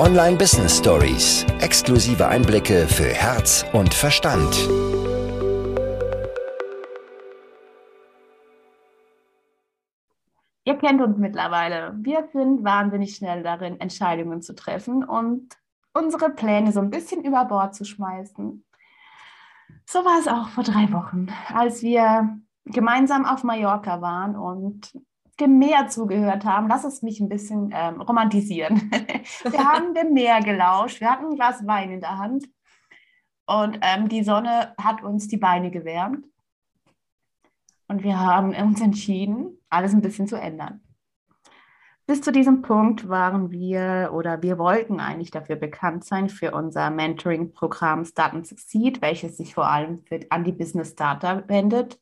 Online Business Stories. Exklusive Einblicke für Herz und Verstand. Ihr kennt uns mittlerweile. Wir sind wahnsinnig schnell darin, Entscheidungen zu treffen und unsere Pläne so ein bisschen über Bord zu schmeißen. So war es auch vor drei Wochen, als wir gemeinsam auf Mallorca waren und dem Meer zugehört haben. Lass es mich ein bisschen ähm, romantisieren. wir haben dem Meer gelauscht, wir hatten ein Glas Wein in der Hand und ähm, die Sonne hat uns die Beine gewärmt. Und wir haben uns entschieden, alles ein bisschen zu ändern. Bis zu diesem Punkt waren wir oder wir wollten eigentlich dafür bekannt sein für unser Mentoring-Programm Start and Succeed, welches sich vor allem für, an die Business Starter wendet.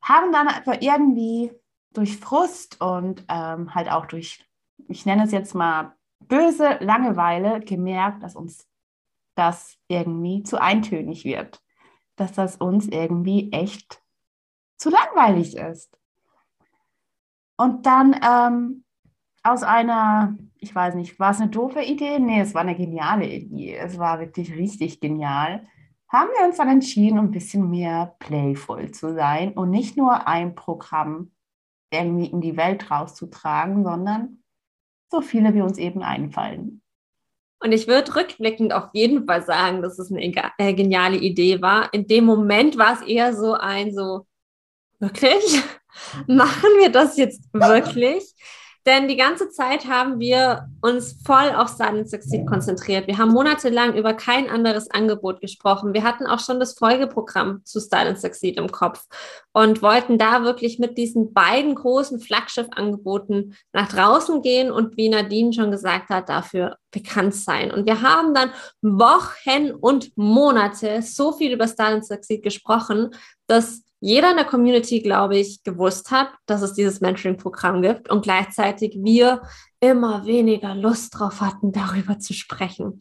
Haben dann aber irgendwie durch Frust und ähm, halt auch durch, ich nenne es jetzt mal böse Langeweile, gemerkt, dass uns das irgendwie zu eintönig wird, dass das uns irgendwie echt zu langweilig ist. Und dann ähm, aus einer, ich weiß nicht, war es eine doofe Idee? Nee, es war eine geniale Idee. Es war wirklich richtig genial. Haben wir uns dann entschieden, ein bisschen mehr playful zu sein und nicht nur ein Programm irgendwie in die Welt rauszutragen, sondern so viele wie uns eben einfallen. Und ich würde rückblickend auf jeden Fall sagen, dass es eine äh, geniale Idee war. In dem Moment war es eher so ein so, wirklich? Machen wir das jetzt wirklich? Denn die ganze Zeit haben wir uns voll auf Silent Succeed konzentriert. Wir haben monatelang über kein anderes Angebot gesprochen. Wir hatten auch schon das Folgeprogramm zu Silent Succeed im Kopf und wollten da wirklich mit diesen beiden großen Flaggschiff-Angeboten nach draußen gehen und wie Nadine schon gesagt hat, dafür bekannt sein. Und wir haben dann Wochen und Monate so viel über Silent Succeed gesprochen, dass jeder in der Community, glaube ich, gewusst hat, dass es dieses Mentoring-Programm gibt und gleichzeitig wir immer weniger Lust drauf hatten, darüber zu sprechen.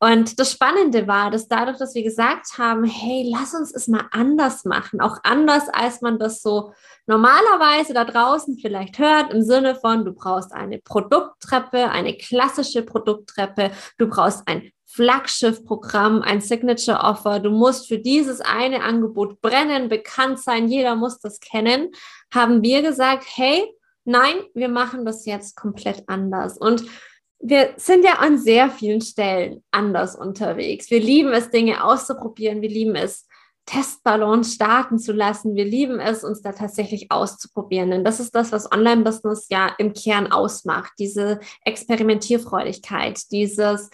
Und das Spannende war, dass dadurch, dass wir gesagt haben, hey, lass uns es mal anders machen, auch anders, als man das so normalerweise da draußen vielleicht hört, im Sinne von, du brauchst eine Produkttreppe, eine klassische Produkttreppe, du brauchst ein Flaggschiff-Programm, ein Signature Offer. Du musst für dieses eine Angebot brennen, bekannt sein, jeder muss das kennen. Haben wir gesagt, hey, nein, wir machen das jetzt komplett anders. Und wir sind ja an sehr vielen Stellen anders unterwegs. Wir lieben es, Dinge auszuprobieren. Wir lieben es, Testballons starten zu lassen. Wir lieben es, uns da tatsächlich auszuprobieren. Denn das ist das, was Online-Business ja im Kern ausmacht. Diese Experimentierfreudigkeit, dieses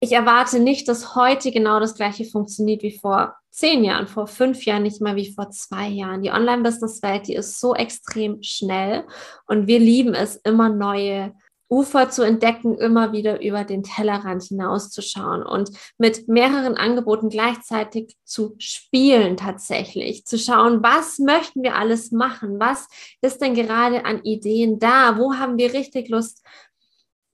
ich erwarte nicht, dass heute genau das gleiche funktioniert wie vor zehn Jahren, vor fünf Jahren, nicht mal wie vor zwei Jahren. Die Online-Business-Welt, die ist so extrem schnell und wir lieben es, immer neue Ufer zu entdecken, immer wieder über den Tellerrand hinauszuschauen und mit mehreren Angeboten gleichzeitig zu spielen tatsächlich, zu schauen, was möchten wir alles machen, was ist denn gerade an Ideen da, wo haben wir richtig Lust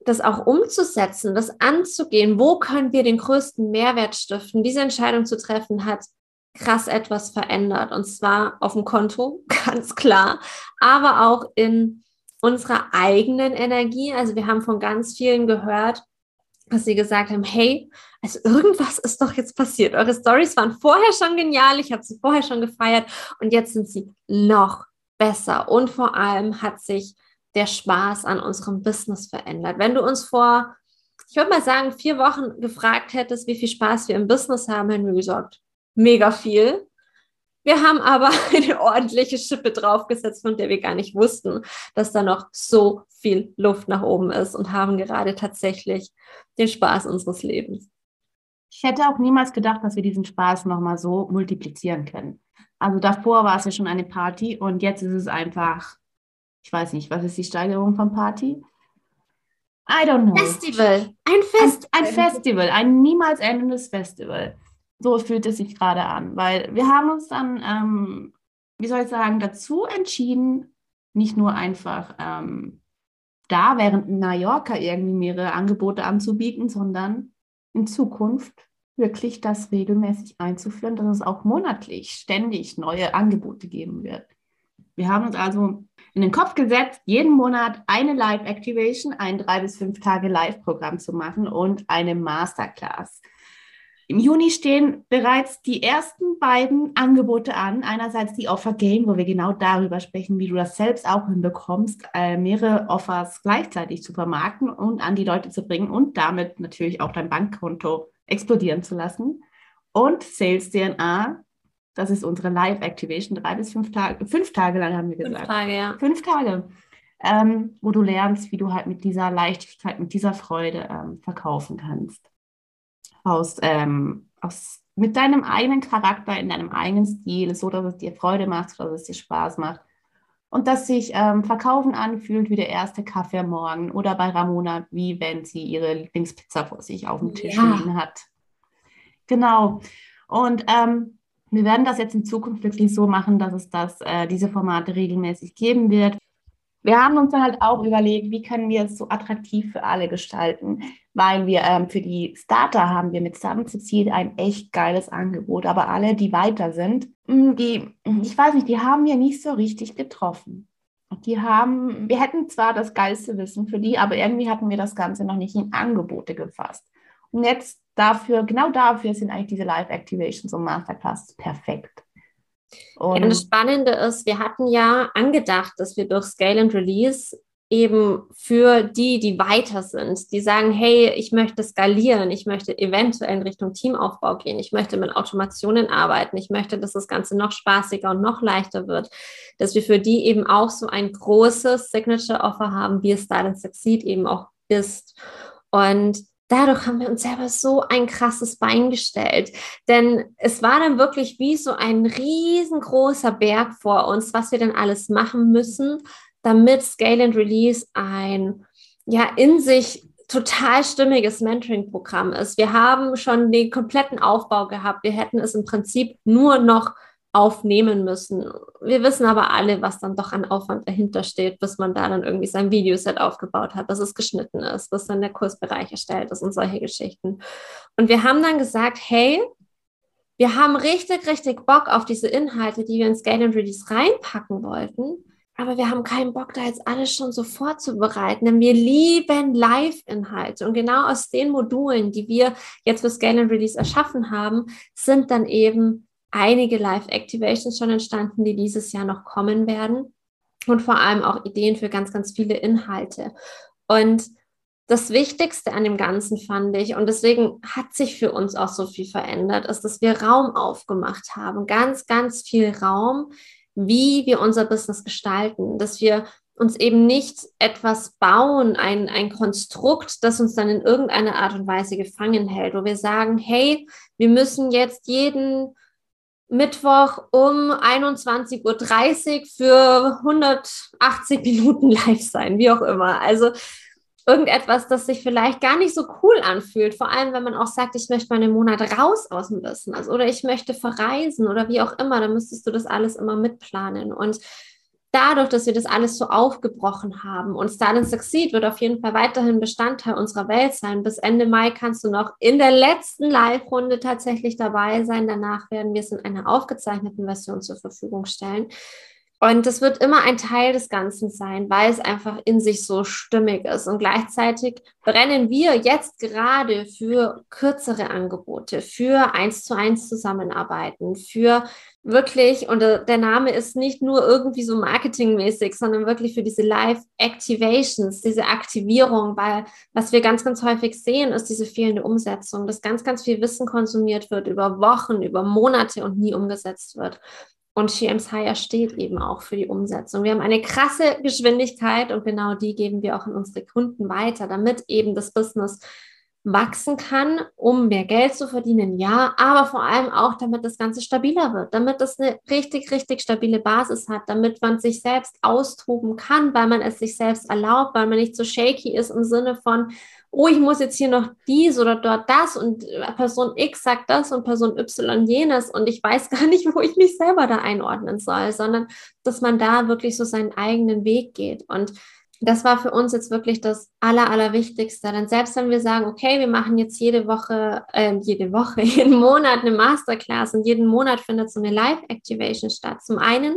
das auch umzusetzen, das anzugehen, wo können wir den größten Mehrwert stiften, diese Entscheidung zu treffen, hat krass etwas verändert. Und zwar auf dem Konto, ganz klar, aber auch in unserer eigenen Energie. Also wir haben von ganz vielen gehört, dass sie gesagt haben, hey, also irgendwas ist doch jetzt passiert. Eure Stories waren vorher schon genial, ich habe sie vorher schon gefeiert und jetzt sind sie noch besser. Und vor allem hat sich der Spaß an unserem Business verändert. Wenn du uns vor, ich würde mal sagen, vier Wochen gefragt hättest, wie viel Spaß wir im Business haben, hätten wir gesagt, mega viel. Wir haben aber eine ordentliche Schippe draufgesetzt, von der wir gar nicht wussten, dass da noch so viel Luft nach oben ist und haben gerade tatsächlich den Spaß unseres Lebens. Ich hätte auch niemals gedacht, dass wir diesen Spaß nochmal so multiplizieren können. Also davor war es ja schon eine Party und jetzt ist es einfach ich weiß nicht, was ist die Steigerung von Party? I don't know. Festival. Ein, Fest ein, ein Festival, ein niemals endendes Festival. So fühlt es sich gerade an, weil wir haben uns dann, ähm, wie soll ich sagen, dazu entschieden, nicht nur einfach ähm, da während Mallorca irgendwie mehrere Angebote anzubieten, sondern in Zukunft wirklich das regelmäßig einzuführen, dass es auch monatlich ständig neue Angebote geben wird. Wir haben uns also in den Kopf gesetzt, jeden Monat eine Live-Activation, ein drei bis fünf Tage Live-Programm zu machen und eine Masterclass. Im Juni stehen bereits die ersten beiden Angebote an. Einerseits die Offer Game, wo wir genau darüber sprechen, wie du das selbst auch hinbekommst, äh, mehrere Offers gleichzeitig zu vermarkten und an die Leute zu bringen und damit natürlich auch dein Bankkonto explodieren zu lassen. Und Sales DNA, das ist unsere Live-Activation, drei bis fünf Tage, fünf Tage lang haben wir gesagt. Fünf Tage, ja. Fünf Tage, ähm, wo du lernst, wie du halt mit dieser Leichtigkeit, mit dieser Freude ähm, verkaufen kannst. Aus, ähm, aus, mit deinem eigenen Charakter, in deinem eigenen Stil, so dass es dir Freude macht, dass es dir Spaß macht. Und dass sich ähm, Verkaufen anfühlt wie der erste Kaffee am Morgen oder bei Ramona, wie wenn sie ihre Lieblingspizza vor sich auf dem Tisch Ja. liegen hat. Genau. Und ähm, wir werden das jetzt in Zukunft wirklich so machen, dass es das, äh, diese Formate regelmäßig geben wird. Wir haben uns dann halt auch überlegt, wie können wir es so attraktiv für alle gestalten, weil wir ähm, für die Starter haben wir mit Succeed ein echt geiles Angebot, aber alle, die weiter sind, mh, die, ich weiß nicht, die haben wir nicht so richtig getroffen. Die haben, wir hätten zwar das geilste Wissen für die, aber irgendwie hatten wir das Ganze noch nicht in Angebote gefasst. Und jetzt dafür, genau dafür sind eigentlich diese Live-Activations und Masterclasses perfekt. Und Ja, das Spannende ist, wir hatten ja angedacht, dass wir durch Scale and Release eben für die, die weiter sind, die sagen, hey, ich möchte skalieren, ich möchte eventuell in Richtung Teamaufbau gehen, ich möchte mit Automationen arbeiten, ich möchte, dass das Ganze noch spaßiger und noch leichter wird, dass wir für die eben auch so ein großes Signature-Offer haben, wie es Style and Succeed eben auch ist. Und dadurch haben wir uns selber so ein krasses Bein gestellt. Denn es war dann wirklich wie so ein riesengroßer Berg vor uns, was wir dann alles machen müssen, damit Scale and Release ein ja in sich total stimmiges Mentoring-Programm ist. Wir haben schon den kompletten Aufbau gehabt. Wir hätten es im Prinzip nur noch aufnehmen müssen. Wir wissen aber alle, was dann doch an Aufwand dahinter steht, bis man da dann irgendwie sein Videoset aufgebaut hat, dass es geschnitten ist, bis dann der Kursbereich erstellt ist und solche Geschichten. Und wir haben dann gesagt, hey, wir haben richtig, richtig Bock auf diese Inhalte, die wir in Scale and Release reinpacken wollten. Aber wir haben keinen Bock, da jetzt alles schon so vorzubereiten, denn wir lieben Live-Inhalte. Und genau aus den Modulen, die wir jetzt für Scale and Release erschaffen haben, sind dann eben einige Live-Activations schon entstanden, die dieses Jahr noch kommen werden. Und vor allem auch Ideen für ganz, ganz viele Inhalte. Und das Wichtigste an dem Ganzen fand ich, und deswegen hat sich für uns auch so viel verändert, ist, dass wir Raum aufgemacht haben. Ganz, ganz viel Raum, wie wir unser Business gestalten, dass wir uns eben nicht etwas bauen, ein, ein Konstrukt, das uns dann in irgendeiner Art und Weise gefangen hält, wo wir sagen, hey, wir müssen jetzt jeden Mittwoch um 21.30 Uhr für 180 Minuten live sein, wie auch immer. Also irgendetwas, das sich vielleicht gar nicht so cool anfühlt. Vor allem, wenn man auch sagt, ich möchte mal einen Monat raus aus dem Business oder ich möchte verreisen oder wie auch immer, dann müsstest du das alles immer mitplanen. Und dadurch, dass wir das alles so aufgebrochen haben und Start and Succeed wird auf jeden Fall weiterhin Bestandteil unserer Welt sein. Bis Ende Mai kannst du noch in der letzten Live-Runde tatsächlich dabei sein. Danach werden wir es in einer aufgezeichneten Version zur Verfügung stellen. Und das wird immer ein Teil des Ganzen sein, weil es einfach in sich so stimmig ist. Und gleichzeitig brennen wir jetzt gerade für kürzere Angebote, für eins zu eins Zusammenarbeiten, für wirklich, und der Name ist nicht nur irgendwie so marketingmäßig, sondern wirklich für diese Live-Activations, diese Aktivierung, weil was wir ganz, ganz häufig sehen, ist diese fehlende Umsetzung, dass ganz, ganz viel Wissen konsumiert wird über Wochen, über Monate und nie umgesetzt wird. Und GM's Hire steht eben auch für die Umsetzung. Wir haben eine krasse Geschwindigkeit und genau die geben wir auch an unsere Kunden weiter, damit eben das Business wachsen kann, um mehr Geld zu verdienen, ja, aber vor allem auch, damit das Ganze stabiler wird, damit das eine richtig, richtig stabile Basis hat, damit man sich selbst austoben kann, weil man es sich selbst erlaubt, weil man nicht so shaky ist im Sinne von, oh, ich muss jetzt hier noch dies oder dort das und Person X sagt das und Person Y jenes und ich weiß gar nicht, wo ich mich selber da einordnen soll, sondern dass man da wirklich so seinen eigenen Weg geht und das war für uns jetzt wirklich das Aller, Allerwichtigste. Denn selbst wenn wir sagen, okay, wir machen jetzt jede Woche, äh, jede Woche, jeden Monat eine Masterclass und jeden Monat findet so eine Live-Activation statt. Zum einen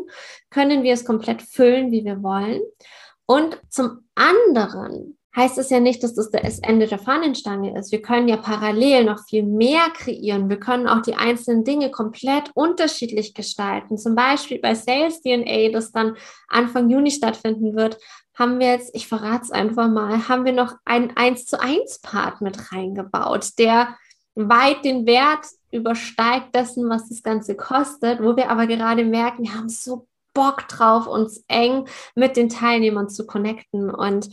können wir es komplett füllen, wie wir wollen. Und zum anderen heißt es ja nicht, dass das das Ende der Fahnenstange ist. Wir können ja parallel noch viel mehr kreieren. Wir können auch die einzelnen Dinge komplett unterschiedlich gestalten. Zum Beispiel bei Sales DNA, das dann Anfang Juni stattfinden wird, haben wir jetzt, ich verrate es einfach mal, haben wir noch einen 1 zu 1 Part mit reingebaut, der weit den Wert übersteigt dessen, was das Ganze kostet, wo wir aber gerade merken, wir haben so Bock drauf, uns eng mit den Teilnehmern zu connecten und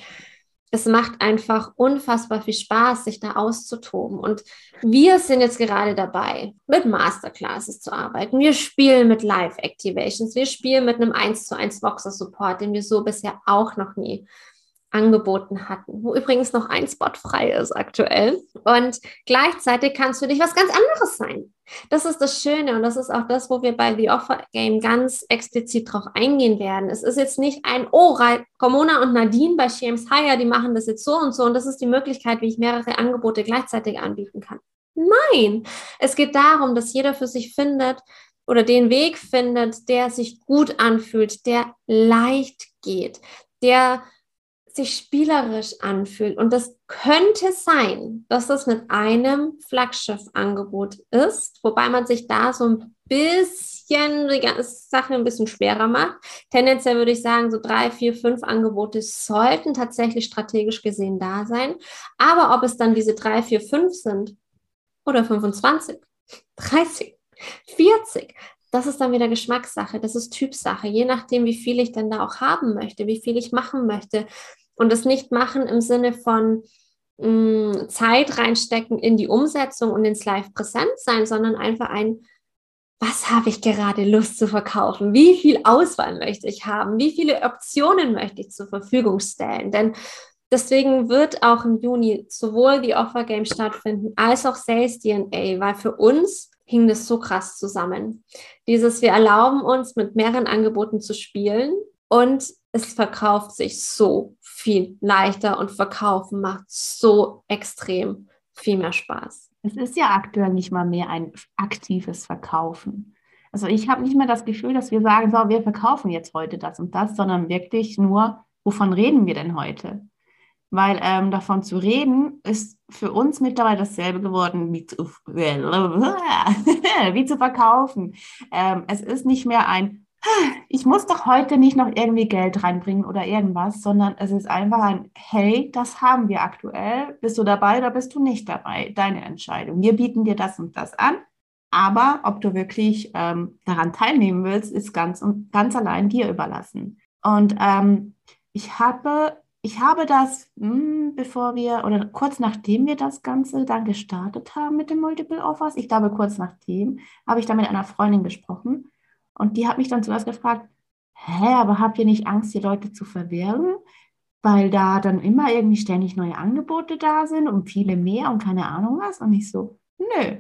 es macht einfach unfassbar viel Spaß, sich da auszutoben. Und wir sind jetzt gerade dabei, mit Masterclasses zu arbeiten. Wir spielen mit Live-Activations. Wir spielen mit einem 1 zu 1 Boxer-Support, den wir so bisher auch noch nie angeboten hatten, wo übrigens noch ein Spot frei ist aktuell. Und gleichzeitig kann es für dich was ganz anderes sein. Das ist das Schöne und das ist auch das, wo wir bei The Offer Game ganz explizit drauf eingehen werden. Es ist jetzt nicht ein, oh, Ramona und Nadine bei James Hire, die machen das jetzt so und so und das ist die Möglichkeit, wie ich mehrere Angebote gleichzeitig anbieten kann. Nein, es geht darum, dass jeder für sich findet oder den Weg findet, der sich gut anfühlt, der leicht geht, der sich spielerisch anfühlt. Und das könnte sein, dass das mit einem Flaggschiff-Angebot ist, wobei man sich da so ein bisschen die Sache ein bisschen schwerer macht. Tendenziell würde ich sagen, so drei, vier, fünf Angebote sollten tatsächlich strategisch gesehen da sein. Aber ob es dann diese drei, vier, fünf sind oder 25, 30, 40, das ist dann wieder Geschmackssache, das ist Typsache, je nachdem, wie viel ich denn da auch haben möchte, wie viel ich machen möchte, und das nicht machen im Sinne von mh, mm, Zeit reinstecken in die Umsetzung und ins Live-Präsent sein, sondern einfach ein, was habe ich gerade Lust zu verkaufen? Wie viel Auswahl möchte ich haben? Wie viele Optionen möchte ich zur Verfügung stellen? Denn deswegen wird auch im Juni sowohl die Offer Game stattfinden als auch Sales DNA, weil für uns hing das so krass zusammen. Dieses, wir erlauben uns mit mehreren Angeboten zu spielen und es verkauft sich so viel leichter und verkaufen macht so extrem viel mehr Spaß. Es ist ja aktuell nicht mal mehr ein aktives Verkaufen. Also ich habe nicht mehr das Gefühl, dass wir sagen, so, wir verkaufen jetzt heute das und das, sondern wirklich nur, wovon reden wir denn heute? Weil ähm, davon zu reden, ist für uns mittlerweile dasselbe geworden wie zu, wie zu verkaufen. Ähm, es ist nicht mehr ein, ich muss doch heute nicht noch irgendwie Geld reinbringen oder irgendwas, sondern es ist einfach ein, hey, das haben wir aktuell. Bist du dabei oder bist du nicht dabei? Deine Entscheidung. Wir bieten dir das und das an. Aber ob du wirklich ähm, daran teilnehmen willst, ist ganz ganz allein dir überlassen. Und ähm, ich habe, ich habe das, mh, hm, bevor wir oder kurz nachdem wir das Ganze dann gestartet haben mit den Multiple Offers, ich glaube kurz nachdem, habe ich da mit einer Freundin gesprochen und die hat mich dann zuerst gefragt, hä, aber habt ihr nicht Angst, die Leute zu verwirren? Weil da dann immer irgendwie ständig neue Angebote da sind und viele mehr und keine Ahnung was. Und ich so, nö,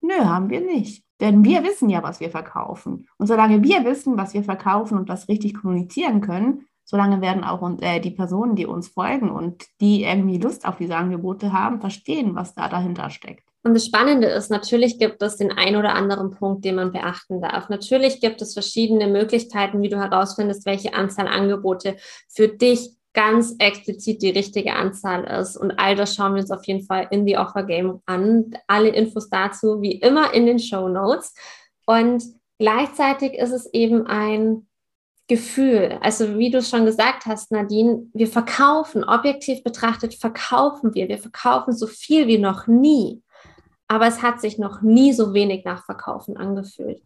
nö, haben wir nicht. Denn wir wissen ja, was wir verkaufen. Und solange wir wissen, was wir verkaufen und das richtig kommunizieren können, solange werden auch und, äh, die Personen, die uns folgen und die irgendwie Lust auf diese Angebote haben, verstehen, was da dahinter steckt. Und das Spannende ist, natürlich gibt es den ein oder anderen Punkt, den man beachten darf. Natürlich gibt es verschiedene Möglichkeiten, wie du herausfindest, welche Anzahl Angebote für dich ganz explizit die richtige Anzahl ist. Und all das schauen wir uns auf jeden Fall in die Offer Game an. Alle Infos dazu wie immer in den Show Notes. Und gleichzeitig ist es eben ein Gefühl. Also wie du es schon gesagt hast, Nadine, wir verkaufen, objektiv betrachtet verkaufen wir. Wir verkaufen so viel wie noch nie aber es hat sich noch nie so wenig nach Verkaufen angefühlt.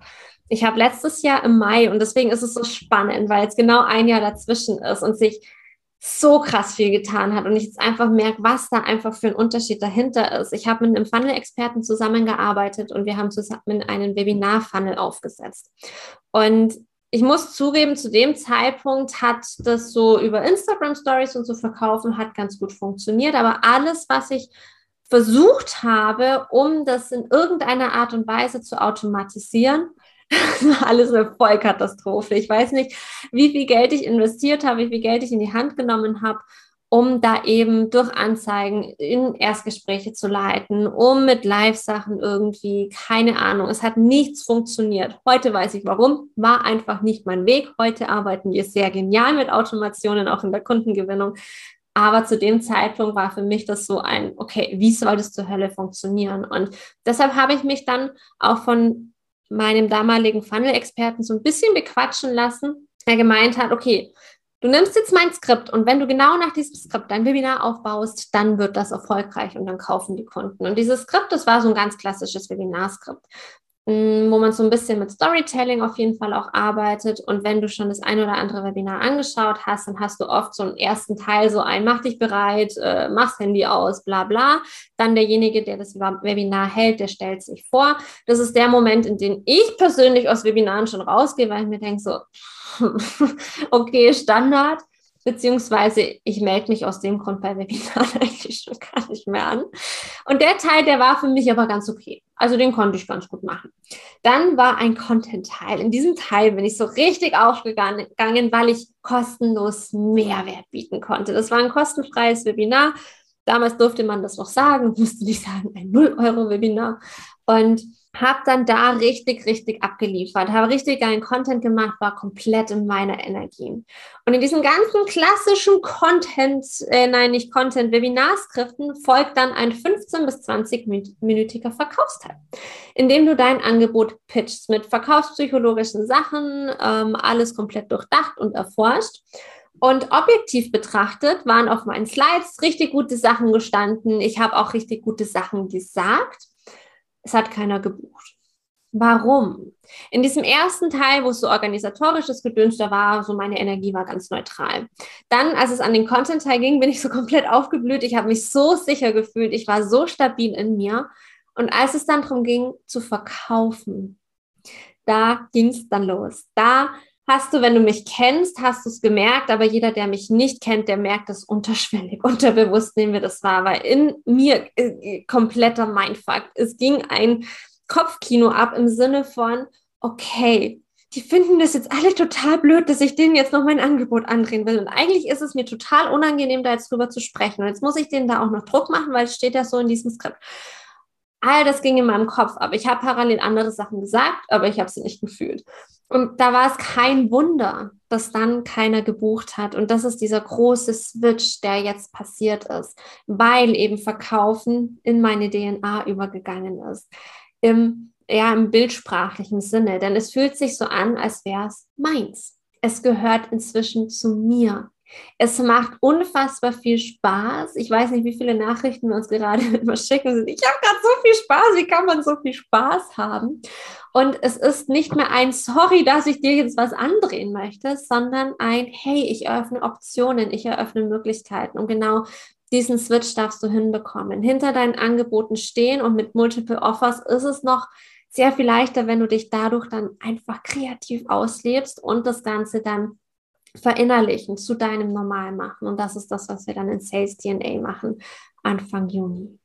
Ich habe letztes Jahr im Mai, und deswegen ist es so spannend, weil es genau ein Jahr dazwischen ist und sich so krass viel getan hat und ich jetzt einfach merke, was da einfach für ein Unterschied dahinter ist. Ich habe mit einem Funnel-Experten zusammengearbeitet und wir haben zusammen einen Webinar-Funnel aufgesetzt. Und ich muss zugeben, zu dem Zeitpunkt hat das so über Instagram Stories und so verkaufen hat ganz gut funktioniert, aber alles, was ich versucht habe, um das in irgendeiner Art und Weise zu automatisieren, Alles eine Vollkatastrophe. Ich weiß nicht, wie viel Geld ich investiert habe, wie viel Geld ich in die Hand genommen habe, um da eben durch Anzeigen in Erstgespräche zu leiten, um mit Live-Sachen irgendwie, keine Ahnung, es hat nichts funktioniert. Heute weiß ich warum, war einfach nicht mein Weg. Heute arbeiten wir sehr genial mit Automationen, auch in der Kundengewinnung. Aber zu dem Zeitpunkt war für mich das so ein, okay, wie soll das zur Hölle funktionieren? Und deshalb habe ich mich dann auch von meinem damaligen Funnel-Experten so ein bisschen bequatschen lassen, der gemeint hat, okay, Du nimmst jetzt mein Skript und wenn du genau nach diesem Skript dein Webinar aufbaust, dann wird das erfolgreich und dann kaufen die Kunden. Und dieses Skript, das war so ein ganz klassisches Webinarskript, wo man so ein bisschen mit Storytelling auf jeden Fall auch arbeitet. Und wenn du schon das ein oder andere Webinar angeschaut hast, dann hast du oft so einen ersten Teil, so ein, mach dich bereit, äh, mach's Handy aus, bla bla. Dann derjenige, der das Webinar hält, der stellt sich vor. Das ist der Moment, in dem ich persönlich aus Webinaren schon rausgehe, weil ich mir denke so, okay, Standard, beziehungsweise ich melde mich aus dem Grund bei Webinaren eigentlich schon gar nicht mehr an. Und der Teil, der war für mich aber ganz okay. Also den konnte ich ganz gut machen. Dann war ein Content-Teil. In diesem Teil bin ich so richtig aufgegangen, weil ich kostenlos Mehrwert bieten konnte. Das war ein kostenfreies Webinar. Damals durfte man das noch sagen, musste nicht sagen, ein 0-Euro-Webinar. Und habe dann da richtig, richtig abgeliefert, habe richtig geilen Content gemacht, war komplett in meiner Energie. Und in diesen ganzen klassischen Content, äh, nein, nicht Content, Webinarskriften folgt dann ein 15 bis 20-minütiger Verkaufsteil, in dem du dein Angebot pitchst mit verkaufspsychologischen Sachen, ähm, alles komplett durchdacht und erforscht. Und objektiv betrachtet waren auf meinen Slides richtig gute Sachen gestanden. Ich habe auch richtig gute Sachen gesagt es hat keiner gebucht. Warum? In diesem ersten Teil, wo es so organisatorisches Gedöns da war, so meine Energie war ganz neutral. Dann, als es an den Content-Teil ging, bin ich so komplett aufgeblüht. Ich habe mich so sicher gefühlt. Ich war so stabil in mir. Und als es dann darum ging, zu verkaufen, da ging es dann los. Da hast du, wenn du mich kennst, hast du es gemerkt, aber jeder, der mich nicht kennt, der merkt es unterschwellig, unterbewusst nehmen wir das wahr, weil in mir äh, kompletter Mindfuck. Es ging ein Kopfkino ab im Sinne von, okay, die finden das jetzt alle total blöd, dass ich denen jetzt noch mein Angebot andrehen will. Und eigentlich ist es mir total unangenehm, da jetzt drüber zu sprechen. Und jetzt muss ich denen da auch noch Druck machen, weil es steht ja so in diesem Skript. All das ging in meinem Kopf ab. Ich habe parallel andere Sachen gesagt, aber ich habe sie nicht gefühlt. Und da war es kein Wunder, dass dann keiner gebucht hat. Und das ist dieser große Switch, der jetzt passiert ist, weil eben Verkaufen in meine DNA übergegangen ist. Im, ja, im bildsprachlichen Sinne. Denn es fühlt sich so an, als wäre es meins. Es gehört inzwischen zu mir. Es macht unfassbar viel Spaß. Ich weiß nicht, wie viele Nachrichten wir uns gerade immer schicken. Ich habe gerade so viel Spaß. Wie kann man so viel Spaß haben? Und es ist nicht mehr ein Sorry, dass ich dir jetzt was andrehen möchte, sondern ein Hey, ich eröffne Optionen, ich eröffne Möglichkeiten. Und genau diesen Switch darfst du hinbekommen. Hinter deinen Angeboten stehen und mit Multiple Offers ist es noch sehr viel leichter, wenn du dich dadurch dann einfach kreativ auslebst und das Ganze dann verinnerlichen, zu deinem Normal machen. Und das ist das, was wir dann in Sales DNA machen, Anfang Juni.